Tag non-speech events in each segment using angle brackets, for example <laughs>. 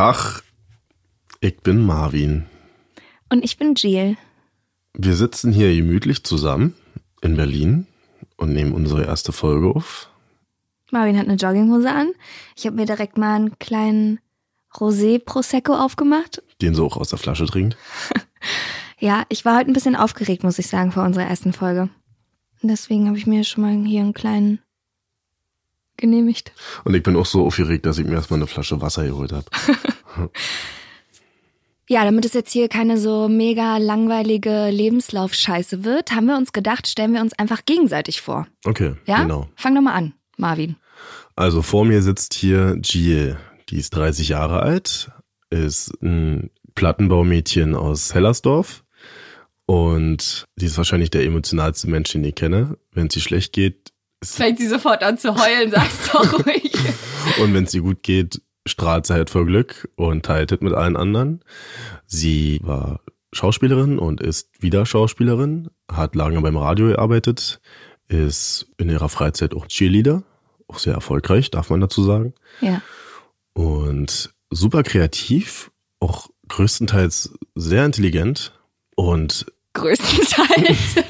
Tag, ich bin Marvin. Und ich bin Jill. Wir sitzen hier gemütlich zusammen in Berlin und nehmen unsere erste Folge auf. Marvin hat eine Jogginghose an. Ich habe mir direkt mal einen kleinen Rosé Prosecco aufgemacht. Den so auch aus der Flasche trinkt. <laughs> Ja, ich war heute ein bisschen aufgeregt, muss ich sagen, vor unserer ersten Folge. Und deswegen habe ich mir schon mal hier einen kleinen genehmigt. Und ich bin auch so aufgeregt, dass ich mir erstmal eine Flasche Wasser geholt habe. <laughs> Ja, damit es jetzt hier keine so mega langweilige Lebenslaufscheiße wird, haben wir uns gedacht, stellen wir uns einfach gegenseitig vor. Okay, Ja? genau. Fang doch mal an, Marvin. Also vor mir sitzt hier Jill. Die ist 30 Jahre alt, ist ein Plattenbaumädchen aus Hellersdorf und die ist wahrscheinlich der emotionalste Mensch, den ich kenne. Wenn es ihr schlecht geht Fängt sie sofort an zu heulen, sag's doch <laughs> ruhig. und wenn es ihr gut geht, strahlt sie halt vor Glück und teilt es mit allen anderen. Sie war Schauspielerin und ist wieder Schauspielerin, hat lange beim Radio gearbeitet, ist in ihrer Freizeit auch Cheerleader, auch sehr erfolgreich, darf man dazu sagen. ja. und super kreativ, auch größtenteils sehr intelligent und, Größtenteils. <laughs>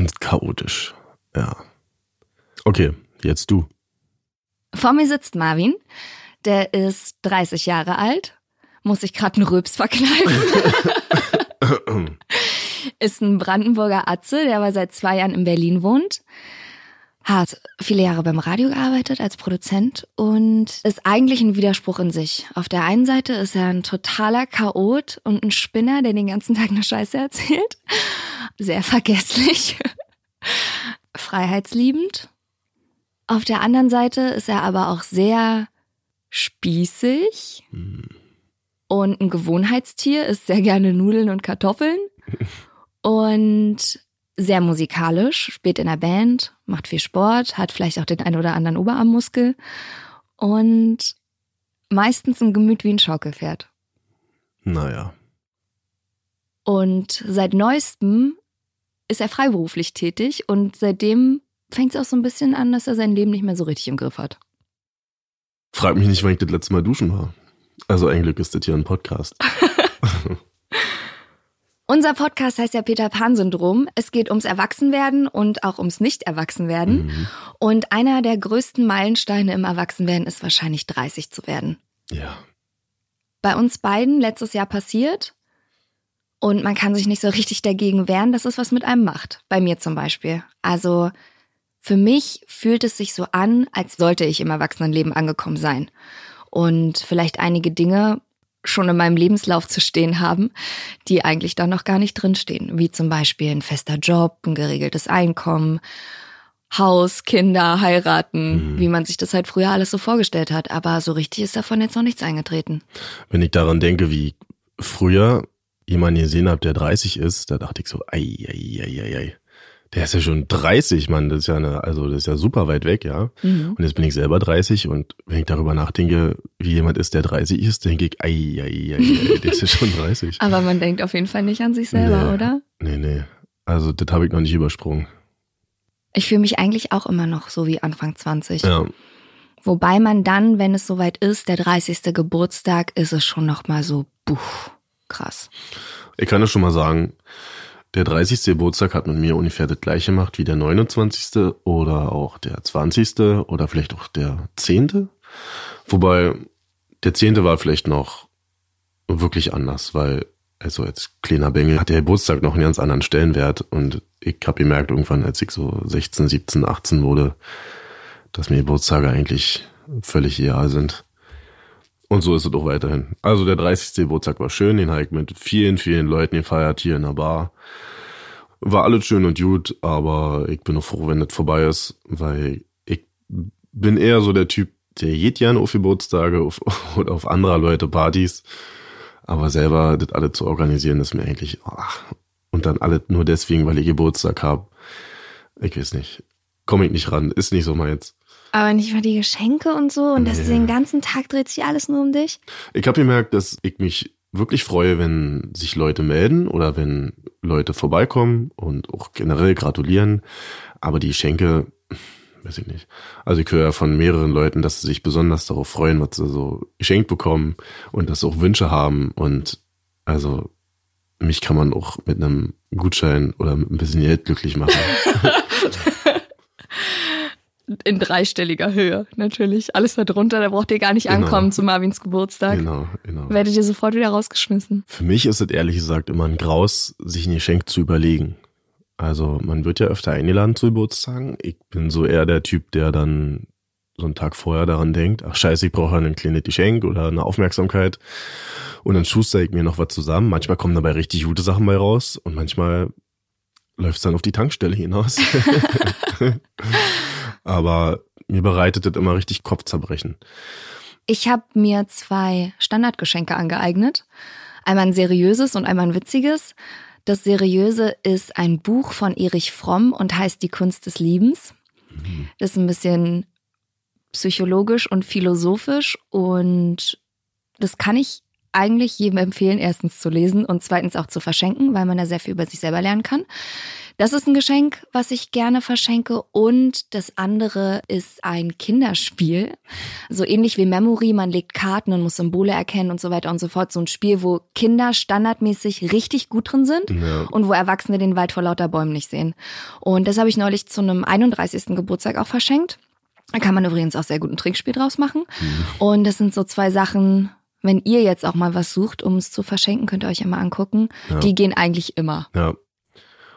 und chaotisch. Ja. Okay, jetzt du. Vor mir sitzt Marvin. Der ist 30 Jahre alt. Muss sich gerade einen Röps verkneifen. <laughs> ist ein Brandenburger Atze, der aber seit zwei Jahren in Berlin wohnt. Hat viele Jahre beim Radio gearbeitet als Produzent und ist eigentlich ein Widerspruch in sich. Auf der einen Seite ist er ein totaler Chaot und ein Spinner, der den ganzen Tag eine Scheiße erzählt. Sehr <laughs> vergesslich. Freiheitsliebend. Auf der anderen Seite ist er aber auch sehr spießig und ein Gewohnheitstier, isst sehr gerne Nudeln und Kartoffeln <laughs> und sehr musikalisch, spielt in der Band, macht viel Sport, hat vielleicht auch den ein oder anderen Oberarmmuskel und meistens ein Gemüt wie ein Schaukelpferd. Naja. Und seit neuestem ist er freiberuflich tätig und seitdem fängt es auch so ein bisschen an, dass er sein Leben nicht mehr so richtig im Griff hat. Frag mich nicht, wann ich das letzte Mal duschen war. Also ein Glück ist das hier ein Podcast. <laughs> <laughs> Unser Podcast heißt ja Peter Pan-Syndrom. Es geht ums Erwachsenwerden und auch ums Nicht-Erwachsenwerden. Mhm. Und einer der größten Meilensteine im Erwachsenwerden ist wahrscheinlich 30 zu werden. Ja. Bei uns beiden letztes Jahr passiert. Und man kann sich nicht so richtig dagegen wehren, dass es was mit einem macht. Bei mir zum Beispiel. Also für mich fühlt es sich so an, als sollte ich im Erwachsenenleben angekommen sein. Und vielleicht einige Dinge schon in meinem Lebenslauf zu stehen haben, die eigentlich da noch gar nicht drinstehen. Wie zum Beispiel ein fester Job, ein geregeltes Einkommen, Haus, Kinder, heiraten, Mhm. wie man sich das halt früher alles so vorgestellt hat. Aber so richtig ist davon jetzt noch nichts eingetreten. Wenn ich daran denke, wie früher jemanden gesehen habe, der 30 ist, da dachte ich so, ei, ei, ei, ei, ei. Der ist ja schon 30, Mann. Das ist ja eine, also das ist ja super weit weg, ja. Mhm. Und jetzt bin ich selber 30 und wenn ich darüber nachdenke, wie jemand ist, der 30 ist, denke ich, ei, ei, ei, ei, <laughs> der ist ja schon 30. Aber man denkt auf jeden Fall nicht an sich selber, Nee. oder? Nee, nee. Also das habe ich noch nicht übersprungen. Ich fühle mich eigentlich auch immer noch so wie Anfang 20. Ja. Wobei man dann, wenn es soweit ist, der 30. Geburtstag, ist es schon nochmal so, buh, krass. Ich kann das schon mal sagen, der 30. Geburtstag hat mit mir ungefähr das gleiche gemacht wie der 29. oder auch der 20. oder vielleicht auch der 10. Wobei der 10. war vielleicht noch wirklich anders, weil also als kleiner Bengel hat der Geburtstag noch einen ganz anderen Stellenwert und ich habe gemerkt irgendwann, als ich so 16, 17, 18 wurde, dass mir Geburtstage eigentlich völlig egal sind. Und so ist es auch weiterhin. Also der 30. Geburtstag war schön, den habe ich mit vielen, vielen Leuten gefeiert hier in der Bar. War alles schön und gut, aber ich bin auch froh, wenn das vorbei ist, weil ich bin eher so der Typ, der geht gerne auf Geburtstage auf, <laughs> oder auf anderer Leute Partys. Aber selber das alles zu organisieren, ist mir eigentlich, ach, und dann alles nur deswegen, weil ich Geburtstag habe. Ich weiß nicht. Komme ich nicht ran, ist nicht so meins. Aber nicht mal die Geschenke und so und dass Nee. den ganzen Tag dreht sich alles nur um dich. Ich habe gemerkt, dass ich mich wirklich freue, wenn sich Leute melden oder wenn Leute vorbeikommen und auch generell gratulieren. Aber die Geschenke, weiß ich nicht. Also ich höre ja von mehreren Leuten, dass sie sich besonders darauf freuen, was sie so geschenkt bekommen und dass sie auch Wünsche haben. Und also mich kann man auch mit einem Gutschein oder mit ein bisschen Geld glücklich machen. <laughs> In dreistelliger Höhe, natürlich. Alles darunter, da braucht ihr gar nicht Genau. ankommen zu Marvins Geburtstag. genau, genau. Werdet ihr sofort wieder rausgeschmissen. Für mich ist es ehrlich gesagt immer ein Graus, sich ein Geschenk zu überlegen. Also man wird ja öfter eingeladen zu Geburtstagen. Ich bin so eher der Typ, der dann so einen Tag vorher daran denkt, ach scheiße, ich brauche ein kleines Geschenk oder eine Aufmerksamkeit. Und dann schuster ich mir noch was zusammen. Manchmal kommen dabei richtig gute Sachen bei raus und manchmal läuft es dann auf die Tankstelle hinaus. <laughs> <laughs> Aber mir bereitet das immer richtig Kopfzerbrechen. Ich habe mir zwei Standardgeschenke angeeignet. Einmal ein seriöses und einmal ein witziges. Das seriöse ist ein Buch von Erich Fromm und heißt Die Kunst des Liebens. Das ist ein bisschen psychologisch und philosophisch und das kann ich eigentlich jedem empfehlen, erstens zu lesen und zweitens auch zu verschenken, weil man da sehr viel über sich selber lernen kann. Das ist ein Geschenk, was ich gerne verschenke und das andere ist ein Kinderspiel. So ähnlich wie Memory, man legt Karten und muss Symbole erkennen und so weiter und so fort. So ein Spiel, wo Kinder standardmäßig richtig gut drin sind Ja. und wo Erwachsene den Wald vor lauter Bäumen nicht sehen. Und das habe ich neulich zu einem 31. Geburtstag auch verschenkt. Da kann man übrigens auch sehr gut ein Trinkspiel draus machen. Und das sind so zwei Sachen, wenn ihr jetzt auch mal was sucht, um es zu verschenken, könnt ihr euch mal angucken. Ja. Die gehen eigentlich immer. Ja.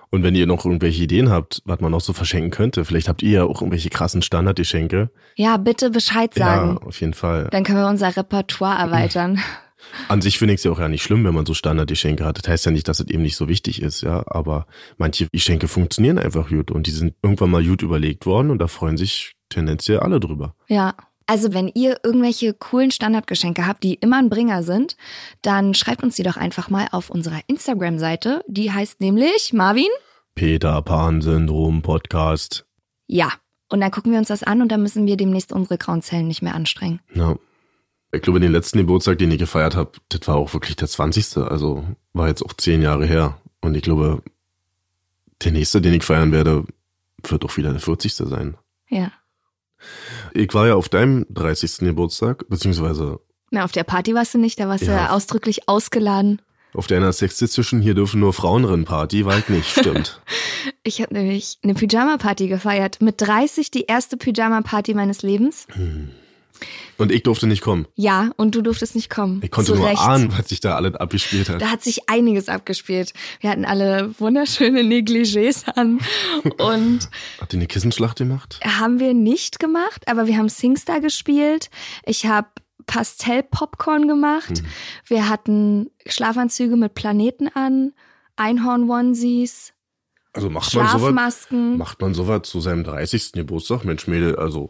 Und wenn ihr noch irgendwelche Ideen habt, was man noch so verschenken könnte, vielleicht habt ihr ja auch irgendwelche krassen Standardgeschenke. Ja, bitte Bescheid sagen. Ja, auf jeden Fall. Dann können wir unser Repertoire erweitern. <laughs> An sich finde ich es ja auch ja nicht schlimm, wenn man so Standardgeschenke hat. Das heißt ja nicht, dass es eben nicht so wichtig ist, ja. Aber manche Geschenke funktionieren einfach gut und die sind irgendwann mal gut überlegt worden und da freuen sich tendenziell alle drüber. Ja. Also wenn ihr irgendwelche coolen Standardgeschenke habt, die immer ein Bringer sind, dann schreibt uns die doch einfach mal auf unserer Instagram-Seite. Die heißt nämlich Marvin. Peter Pan Syndrom Podcast. Ja. Und dann gucken wir uns das an und dann müssen wir demnächst unsere grauen Zellen nicht mehr anstrengen. Ja. Ich glaube, den letzten Geburtstag, den ich gefeiert habe, das war auch wirklich der 20. Also war jetzt auch zehn Jahre her. Und ich glaube, der nächste, den ich feiern werde, wird auch wieder der 40. sein. Ja. Ich war ja auf deinem 30. Geburtstag, beziehungsweise Na, auf der Party warst du nicht, da warst du Ja. ausdrücklich ausgeladen. auf deiner sexistischen Hier dürfen nur Frauen rennen Party, war ich nicht, stimmt. <laughs> Ich habe nämlich eine Pyjama-Party gefeiert. Mit 30 die erste Pyjama-Party meines Lebens. Und ich durfte nicht kommen. Ja, und du durftest nicht kommen. Ich konnte Zu nur Recht. ahnen, was sich da alles abgespielt hat. Da hat sich einiges abgespielt. Wir hatten alle wunderschöne Negligés an <laughs> und Habt ihr eine Kissenschlacht gemacht? haben wir nicht gemacht, aber wir haben Singstar gespielt. Ich habe Pastell-Popcorn gemacht. Mhm. Wir hatten Schlafanzüge mit Planeten an, Einhorn-Onesies, Also macht man sowas, Schlafmasken. macht man sowas zu seinem 30. Geburtstag? Mensch, Mädel, also,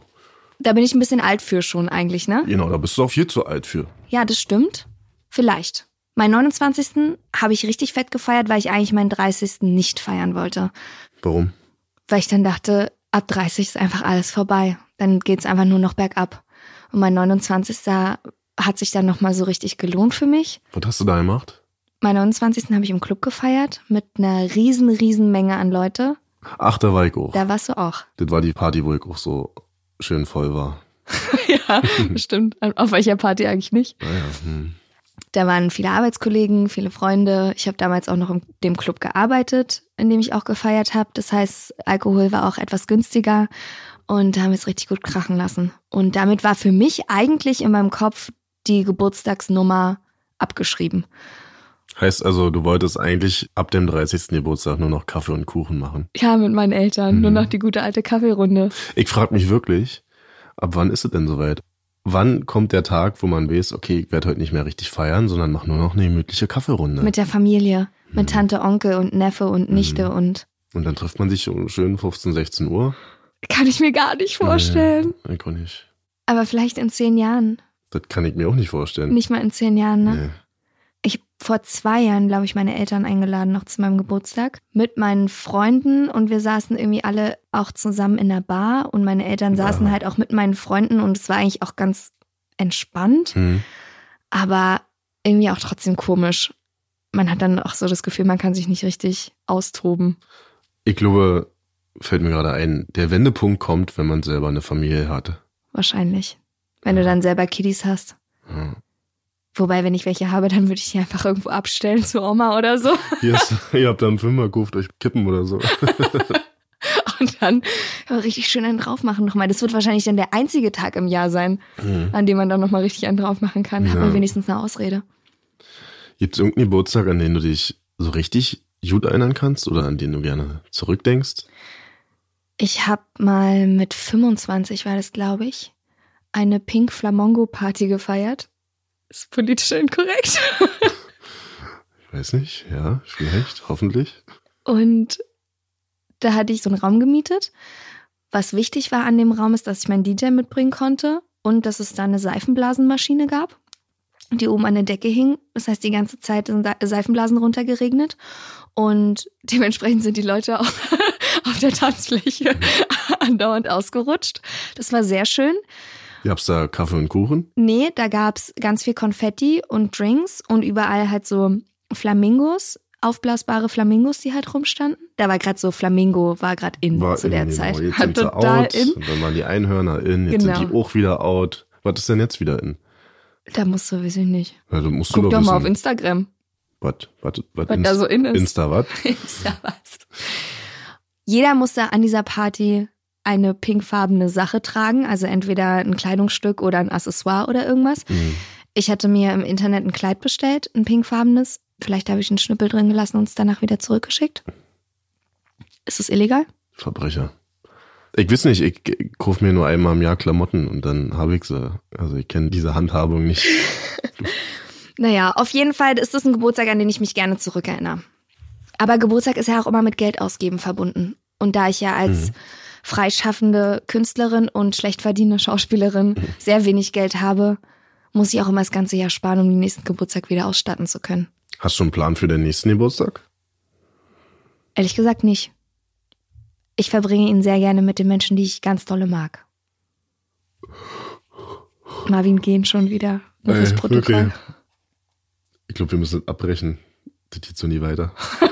Da bin ich ein bisschen alt für schon eigentlich, ne? genau, da bist du auch viel zu alt für. Ja, das stimmt. Vielleicht. Mein 29. habe ich richtig fett gefeiert, weil ich eigentlich meinen 30. nicht feiern wollte. Warum? Weil ich dann dachte, ab 30 ist einfach alles vorbei. Dann geht's einfach nur noch bergab. Und mein 29. hat sich dann nochmal so richtig gelohnt für mich. Was hast du da gemacht? Mein 29. habe ich im Club gefeiert mit einer riesen, riesen Menge an Leute. Ach, da war ich auch. Da warst du auch. Das war die Party, wo ich auch so schön voll war. <laughs> ja, stimmt. Auf welcher Party eigentlich nicht? Naja, hm. Da waren viele Arbeitskollegen, viele Freunde. Ich habe damals auch noch in dem Club gearbeitet, in dem ich auch gefeiert habe. Das heißt, Alkohol war auch etwas günstiger und da haben wir es richtig gut krachen lassen. Und damit war für mich eigentlich in meinem Kopf die Geburtstagsnummer abgeschrieben. Heißt also, du wolltest eigentlich ab dem 30. Geburtstag nur noch Kaffee und Kuchen machen. Ja, mit meinen Eltern. Nur noch die gute alte Kaffeerunde. Ich frage mich wirklich, ab wann ist es denn soweit? wann kommt der Tag, wo man weiß, okay, ich werde heute nicht mehr richtig feiern, sondern mache nur noch eine gemütliche Kaffeerunde. Mit der Familie, mit Tante, Onkel und Neffe und Nichte und Und dann trifft man sich um schön 15, 16 Uhr. kann ich mir gar nicht vorstellen. Nee, ich auch nicht. Aber vielleicht in zehn Jahren. Das kann ich mir auch nicht vorstellen. Nicht mal in zehn Jahren, ne? Nee. Ich habe vor zwei Jahren, glaube ich, meine Eltern eingeladen, noch zu meinem Geburtstag, mit meinen Freunden und wir saßen irgendwie alle auch zusammen in der Bar und meine Eltern saßen Wow. halt auch mit meinen Freunden und es war eigentlich auch ganz entspannt, Hm. aber irgendwie auch trotzdem komisch. Man hat dann auch so das Gefühl, man kann sich nicht richtig austoben. Ich glaube, fällt mir gerade ein, der Wendepunkt kommt, wenn man selber eine Familie hat. Wahrscheinlich. Wenn du dann selber Kiddies hast. Ja. Wobei, wenn ich welche habe, dann würde ich die einfach irgendwo abstellen zu Oma oder so. Ist, ihr habt da einen Fünfer, kauft euch Kippen oder so. <laughs> Und dann richtig schön einen drauf machen nochmal. Das wird wahrscheinlich dann der einzige Tag im Jahr sein, Mhm. an dem man dann nochmal richtig einen drauf machen kann. Hat Ja. man wenigstens eine Ausrede. Gibt es irgendeinen Geburtstag, an den du dich so richtig gut erinnern kannst oder an den du gerne zurückdenkst? Ich habe mal mit 25, war das glaube ich, eine Pink Flamongo Party gefeiert. Ist politisch inkorrekt. Ich weiß nicht, ja, vielleicht, hoffentlich. Und da hatte ich so einen Raum gemietet. Was wichtig war an dem Raum ist, dass ich meinen DJ mitbringen konnte und dass es da eine Seifenblasenmaschine gab, die oben an der Decke hing. Das heißt, die ganze Zeit sind Se- Seifenblasen runtergeregnet. Und dementsprechend sind die Leute auch <laughs> auf der Tanzfläche <laughs> andauernd ausgerutscht. Das war sehr schön. Gab's da Kaffee und Kuchen? Nee, da gab's ganz viel Konfetti und Drinks und überall halt so Flamingos, aufblasbare Flamingos, die halt rumstanden. Da war gerade so Flamingo, war gerade in War zu in, der genau. Zeit. Jetzt Hat sind sie total out, in. dann waren die Einhörner in, jetzt Genau. sind die auch wieder out. Was ist denn jetzt wieder in? Da musst du, weiß ich nicht. Ja, du musst Guck du doch doch mal auf. Instagram, Was, was, was, was da so in ist. Insta was? <laughs> Insta was. Jeder musste an dieser Party eine pinkfarbene Sache tragen, also entweder ein Kleidungsstück oder ein Accessoire oder irgendwas. Hm. Ich hatte mir im Internet ein Kleid bestellt, ein pinkfarbenes. Vielleicht habe ich einen Schnüppel drin gelassen und es danach wieder zurückgeschickt. Ist es illegal? Verbrecher. Ich weiß nicht, ich, ich kauf mir nur einmal im Jahr Klamotten und dann habe ich sie. Also ich kenne diese Handhabung nicht. <laughs> Naja, auf jeden Fall ist das ein Geburtstag, an den ich mich gerne zurückerinnere. Aber Geburtstag ist ja auch immer mit Geld ausgeben verbunden. Und da ich ja als freischaffende Künstlerin und schlecht verdienende Schauspielerin sehr wenig Geld habe, muss ich auch immer das ganze Jahr sparen, um den nächsten Geburtstag wieder ausstatten zu können. Hast du einen Plan für den nächsten Geburtstag? Ehrlich gesagt nicht. Ich verbringe ihn sehr gerne mit den Menschen, die ich ganz dolle mag. Marvin gehen schon wieder. Nur fürs Ey, Protokoll. okay. Ich glaube, wir müssen abbrechen. Das geht so nie weiter. <laughs>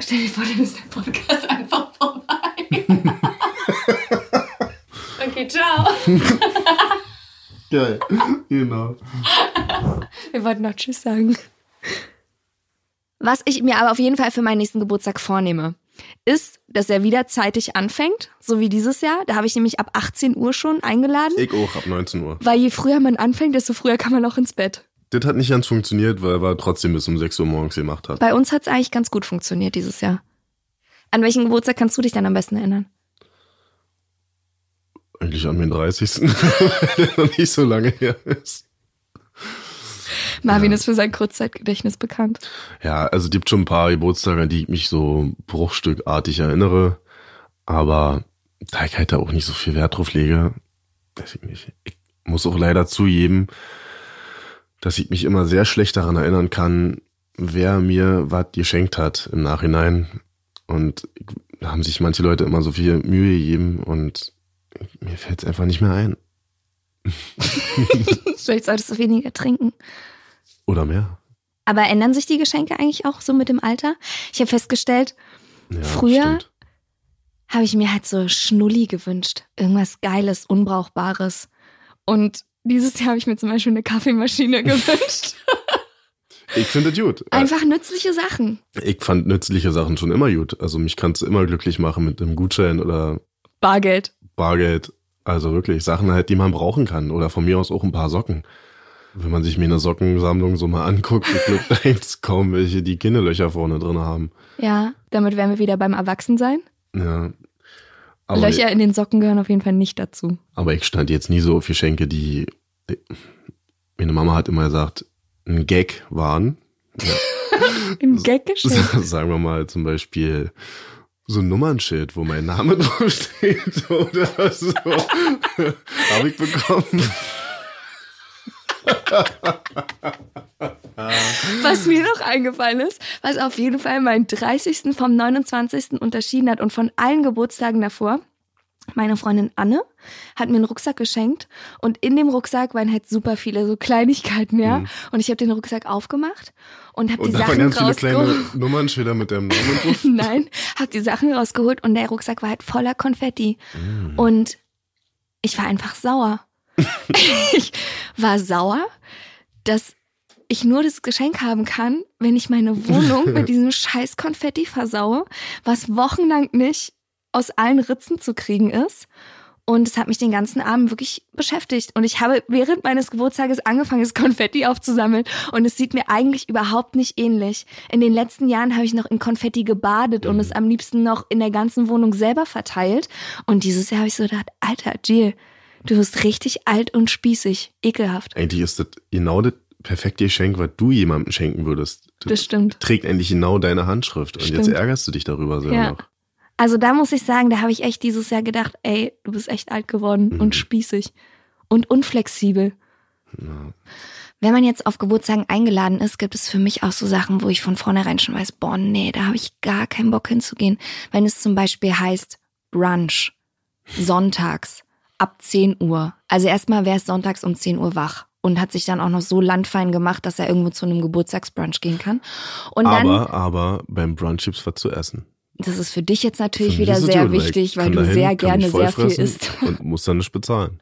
Stell dir vor, dann ist der Podcast einfach vorbei. okay, ciao. <laughs> Geil. Genau. Wir wollten noch Tschüss sagen. Was ich mir aber auf jeden Fall für meinen nächsten Geburtstag vornehme, ist, dass er wieder zeitig anfängt, so wie dieses Jahr. Da habe ich nämlich ab 18 Uhr schon eingeladen. Ich auch, ab 19 Uhr. Weil je früher man anfängt, desto früher kann man auch ins Bett. Das hat nicht ganz funktioniert, weil er trotzdem bis um 6 Uhr morgens gemacht hat. Bei uns hat es eigentlich ganz gut funktioniert dieses Jahr. An welchen Geburtstag kannst du dich dann am besten erinnern? Eigentlich an den 30. der <laughs> noch nicht so lange her ist. Marvin ist für sein Kurzzeitgedächtnis bekannt. Ja, also es gibt schon ein paar Geburtstage, an die ich mich so bruchstückartig erinnere. Aber da ich halt da auch nicht so viel Wert drauf lege, weiß ich nicht. Ich muss auch leider zugeben, dass ich mich immer sehr schlecht daran erinnern kann, wer mir was geschenkt hat im Nachhinein. Und da haben sich manche Leute immer so viel Mühe gegeben und mir fällt es einfach nicht mehr ein. <laughs> Vielleicht solltest du weniger trinken. Oder mehr. Aber ändern sich die Geschenke eigentlich auch so mit dem Alter? Ich habe festgestellt, Ja, Früher- habe ich mir halt so Schnulli gewünscht. Irgendwas Geiles, Unbrauchbares. Und dieses Jahr habe ich mir zum Beispiel eine Kaffeemaschine <laughs> gewünscht. Ich finde es gut. Einfach nützliche Sachen. Ich fand nützliche Sachen schon immer gut. Also mich kannst du immer glücklich machen mit einem Gutschein oder Bargeld. Bargeld. Also wirklich Sachen halt, die man brauchen kann. Oder von mir aus auch ein paar Socken. Wenn man sich mir eine Sockensammlung so mal anguckt, da <laughs> gibt's kaum welche, die Kinnelöcher vorne drin haben. Ja, damit wären wir wieder beim Erwachsensein. Ja. Aber, Löcher in den Socken gehören auf jeden Fall nicht dazu. aber ich stand jetzt nie so auf Geschenke, die meine Mama hat immer gesagt, ein Gag waren. <laughs> Im Gag geschenkt. <laughs> Sagen wir mal zum Beispiel so ein Nummernschild, wo mein Name <laughs> draufsteht oder so. <laughs> Habe ich bekommen. Was mir noch eingefallen ist, was auf jeden Fall meinen 30. vom 29. unterschieden hat und von allen Geburtstagen davor. Meine Freundin Anne hat mir einen Rucksack geschenkt und in dem Rucksack waren halt super viele so Kleinigkeiten, ja. Und ich habe den Rucksack aufgemacht und habe die Sachen ganz viele kleine rausgeholt. <laughs> Nummernschilder mit deinem Namen drauf. <laughs> Nein, habe die Sachen rausgeholt und der Rucksack war halt voller Konfetti. Mm. Und ich war einfach sauer. <laughs> ich war sauer, dass ich nur das Geschenk haben kann, wenn ich meine Wohnung mit diesem scheiß Konfetti versaue, was wochenlang nicht aus allen Ritzen zu kriegen ist. Und es hat mich den ganzen Abend wirklich beschäftigt. Und ich habe während meines Geburtstages angefangen, das <laughs> Konfetti aufzusammeln. Und es sieht mir eigentlich überhaupt nicht ähnlich. In den letzten Jahren habe ich noch in Konfetti gebadet und es am liebsten noch in der ganzen Wohnung selber verteilt. Und dieses Jahr habe ich so gedacht, Alter, Jill, du wirst richtig alt und spießig. Ekelhaft. Eigentlich ist das genau das perfekte Geschenk, was du jemandem schenken würdest. Das stimmt. trägt eigentlich genau deine Handschrift. Und jetzt Stimmt. ärgerst du dich darüber so Ja. noch. Also da muss ich sagen, da habe ich echt dieses Jahr gedacht, ey, du bist echt alt geworden und spießig und unflexibel. Wenn man jetzt auf Geburtstagen eingeladen ist, gibt es für mich auch so Sachen, wo ich von vornherein schon weiß, boah, nee, da habe ich gar keinen Bock hinzugehen. Wenn es zum Beispiel heißt Brunch, sonntags, ab 10 Uhr. Also erstmal wäre es sonntags um 10 Uhr wach und hat sich dann auch noch so landfein gemacht, dass er irgendwo zu einem Geburtstagsbrunch gehen kann. Und dann, Aber, aber beim Brunch gibt's was zu essen. Das ist für dich jetzt natürlich wieder sehr wichtig, weil du sehr gerne sehr viel isst. <laughs> Und muss dann nicht bezahlen.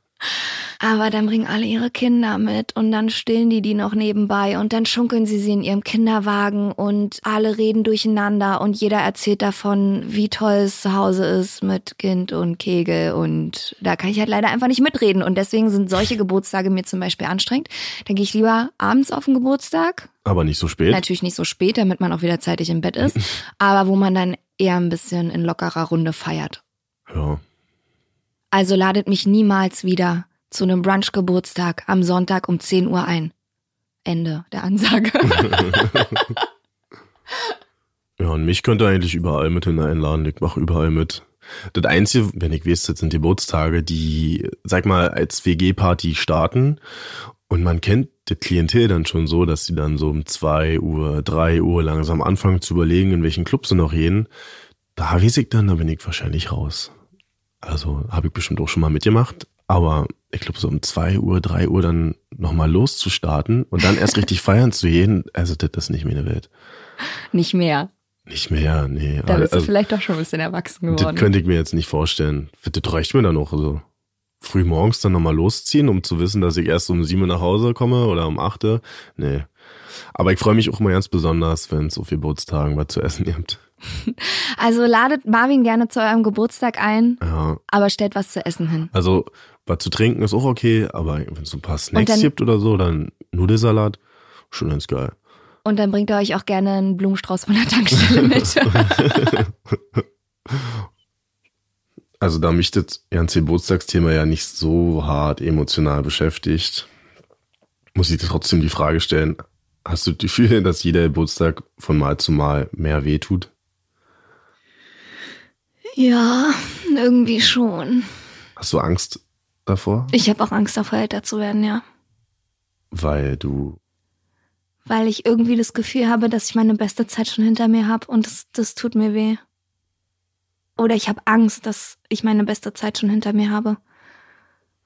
Aber dann bringen alle ihre Kinder mit und dann stillen die die noch nebenbei und dann schunkeln sie sie in ihrem Kinderwagen und alle reden durcheinander und jeder erzählt davon, wie toll es zu Hause ist mit Kind und Kegel und da kann ich halt leider einfach nicht mitreden und deswegen sind solche Geburtstage mir zum Beispiel anstrengend. Dann gehe ich lieber abends auf den Geburtstag, Aber nicht so spät. natürlich nicht so spät, damit man auch wieder zeitig im Bett ist, <laughs> aber wo man dann eher ein bisschen in lockerer Runde feiert. Ja. Also ladet mich niemals wieder zu einem Brunch-Geburtstag am Sonntag um 10 Uhr ein. Ende der Ansage. <laughs> Ja, und mich könnt ihr eigentlich überall mit hin einladen. Ich mache überall mit. Das Einzige, wenn ich weiß, das sind die Geburtstage, die, sag mal, als WG-Party starten. Und man kennt das Klientel dann schon so, dass sie dann so um zwei Uhr, drei Uhr langsam anfangen zu überlegen, in welchen Club sie noch gehen. Da weiß ich dann, da bin ich wahrscheinlich raus. Also habe ich bestimmt auch schon mal mitgemacht. Aber ich glaube, so um zwei Uhr, drei Uhr dann nochmal loszustarten und dann erst richtig <laughs> feiern zu gehen, also das ist nicht meine Welt. Nicht mehr. Nicht mehr, nee. Da bist du Also, vielleicht doch schon ein bisschen erwachsen das geworden. könnte ich mir jetzt nicht vorstellen. Das reicht mir dann auch so. Früh morgens dann nochmal losziehen, um zu wissen, dass ich erst um sieben Uhr nach Hause komme oder um acht Uhr. Nee. Aber ich freue mich auch immer ganz besonders, wenn es auf Geburtstagen was zu essen gibt. <laughs> Also ladet Marvin gerne zu eurem Geburtstag ein, Ja. aber stellt was zu essen hin. Also, was zu trinken ist auch okay, aber wenn es so ein paar Snacks dann- gibt oder so, dann Nudelsalat, schon ganz geil. Und dann bringt ihr euch auch gerne einen Blumenstrauß von der Tankstelle mit. <laughs> <laughs> Also da mich das ganze Geburtstagsthema ja nicht so hart emotional beschäftigt, muss ich dir trotzdem die Frage stellen, hast du das Gefühl, <laughs> dass jeder Geburtstag von Mal zu Mal mehr wehtut? ja, irgendwie schon. Hast du Angst davor? Ich habe auch Angst davor, älter zu werden, ja. Weil du, Weil ich irgendwie das Gefühl habe, dass ich meine beste Zeit schon hinter mir habe und das, das tut mir weh. Oder ich habe Angst, dass ich meine beste Zeit schon hinter mir habe.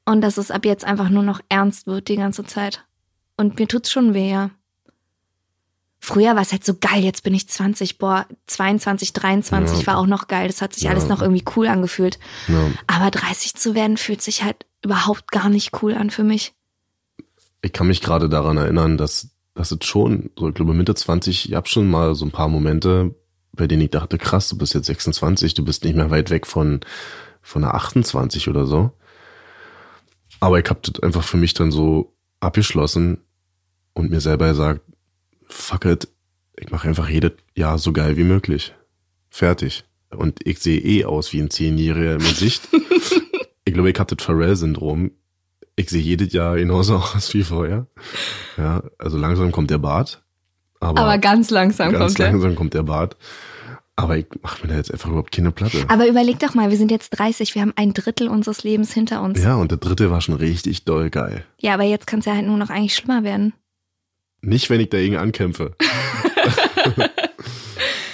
Und dass es ab jetzt einfach nur noch ernst wird die ganze Zeit. Und mir tut's schon weh, ja. Früher war es halt so geil, jetzt bin ich 20, boah, 22, 23 Ja. war auch noch geil. Das hat sich Ja. alles noch irgendwie cool angefühlt. ja, Aber 30 zu werden fühlt sich halt überhaupt gar nicht cool an für mich. ich kann mich gerade daran erinnern, dass, dass es schon, so ich glaube Mitte 20, ich habe schon mal so ein paar Momente, bei denen ich dachte, krass, du bist jetzt 26, du bist nicht mehr weit weg von, von einer 28 oder so. Aber ich habe das einfach für mich dann so abgeschlossen und mir selber gesagt, fuck it, ich mache einfach jedes Jahr so geil wie möglich. Fertig. Und ich sehe eh aus wie ein Zehnjähriger im Gesicht. ich glaube, ich habe das Pharrell-Syndrom. Ich sehe jedes Jahr genauso <laughs> aus wie vorher. Ja, also langsam kommt der Bart. Aber, Aber ganz langsam ganz kommt er. langsam kommt der Bart. Aber ich mache mir da jetzt einfach überhaupt keine Platte. Aber überleg doch mal, wir sind jetzt 30, wir haben ein Drittel unseres Lebens hinter uns. Ja, und der dritte war schon richtig doll geil. Ja, aber jetzt kann es ja halt nur noch eigentlich schlimmer werden. Nicht, wenn ich dagegen ankämpfe. <laughs>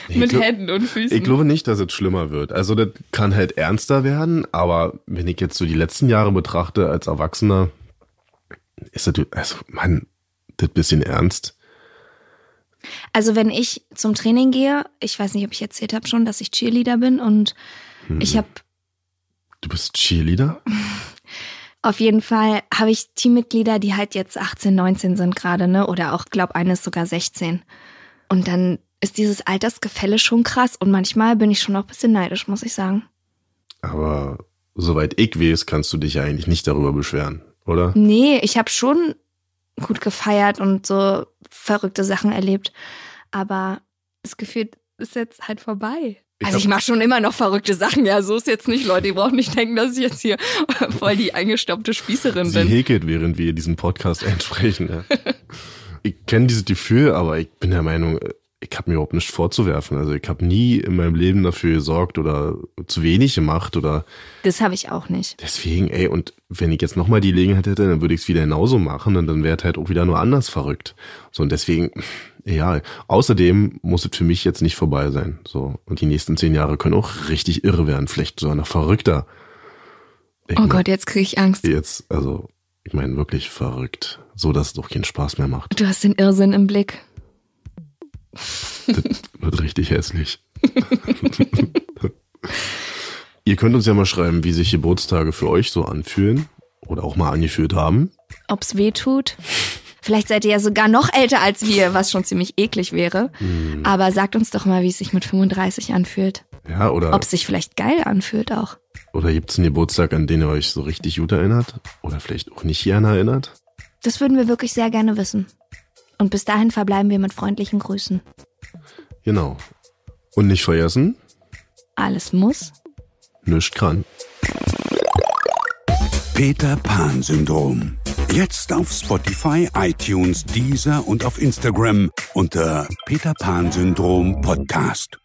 Nee, Mit glaub- Händen und Füßen. Ich glaube nicht, dass es schlimmer wird. Also das kann halt ernster werden, aber wenn ich jetzt so die letzten Jahre betrachte als Erwachsener, ist das, also Mann, das bisschen ernst. Also wenn ich zum Training gehe, ich weiß nicht, ob ich erzählt habe schon, dass ich Cheerleader bin und Hm. ich habe Du bist Cheerleader? <laughs> auf jeden Fall habe ich Teammitglieder, die halt jetzt 18, 19 sind gerade, ne? Oder auch, glaub, eine ist sogar 16. Und dann ist dieses Altersgefälle schon krass und manchmal bin ich schon auch ein bisschen neidisch, muss ich sagen. Aber soweit ich weiß, kannst du dich ja eigentlich nicht darüber beschweren, oder? Nee, ich habe schon gut gefeiert und so verrückte Sachen erlebt. Aber das Gefühl ist jetzt halt vorbei. Ich also ich mache schon immer noch verrückte Sachen. Ja, so ist jetzt nicht, Leute. Ihr braucht nicht denken, dass ich jetzt hier <laughs> voll die eingestaubte Spießerin Sie bin. häkelt, während wir diesen Podcast <laughs> einsprechen. Ja. ich kenne dieses Gefühl, aber ich bin der Meinung, ich habe mir überhaupt nichts vorzuwerfen. Also ich habe nie in meinem Leben dafür gesorgt oder zu wenig gemacht oder Das habe ich auch nicht. deswegen, ey, und wenn ich jetzt nochmal die Gelegenheit hätte, dann würde ich es wieder genauso machen und dann wäre es halt auch wieder nur anders verrückt. So und deswegen, egal. Außerdem muss es für mich jetzt nicht vorbei sein. So und die nächsten zehn Jahre können auch richtig irre werden, vielleicht sogar noch verrückter. Ich Oh mein- Gott, jetzt kriege ich Angst. Jetzt, also, ich meine wirklich verrückt. So, dass es doch keinen Spaß mehr macht. Du hast den Irrsinn im Blick. Das wird richtig hässlich. <laughs> Ihr könnt uns ja mal schreiben, wie sich Geburtstage für euch so anfühlen oder auch mal angefühlt haben. Ob's weh tut. Vielleicht seid ihr ja sogar noch älter als wir, was schon ziemlich eklig wäre. Hm. Aber sagt uns doch mal, wie es sich mit 35 anfühlt. Ja, oder, Ob es sich vielleicht geil anfühlt auch. oder gibt es einen Geburtstag, an den ihr euch so richtig gut erinnert? Oder vielleicht auch nicht gerne erinnert? Das würden wir wirklich sehr gerne wissen. Und bis dahin verbleiben wir mit freundlichen Grüßen. Genau. Und nicht vergessen, Alles muss. nichts kann. Peter Pan Syndrom. Jetzt auf Spotify, iTunes, Deezer und auf Instagram unter Peter Pan Syndrom Podcast.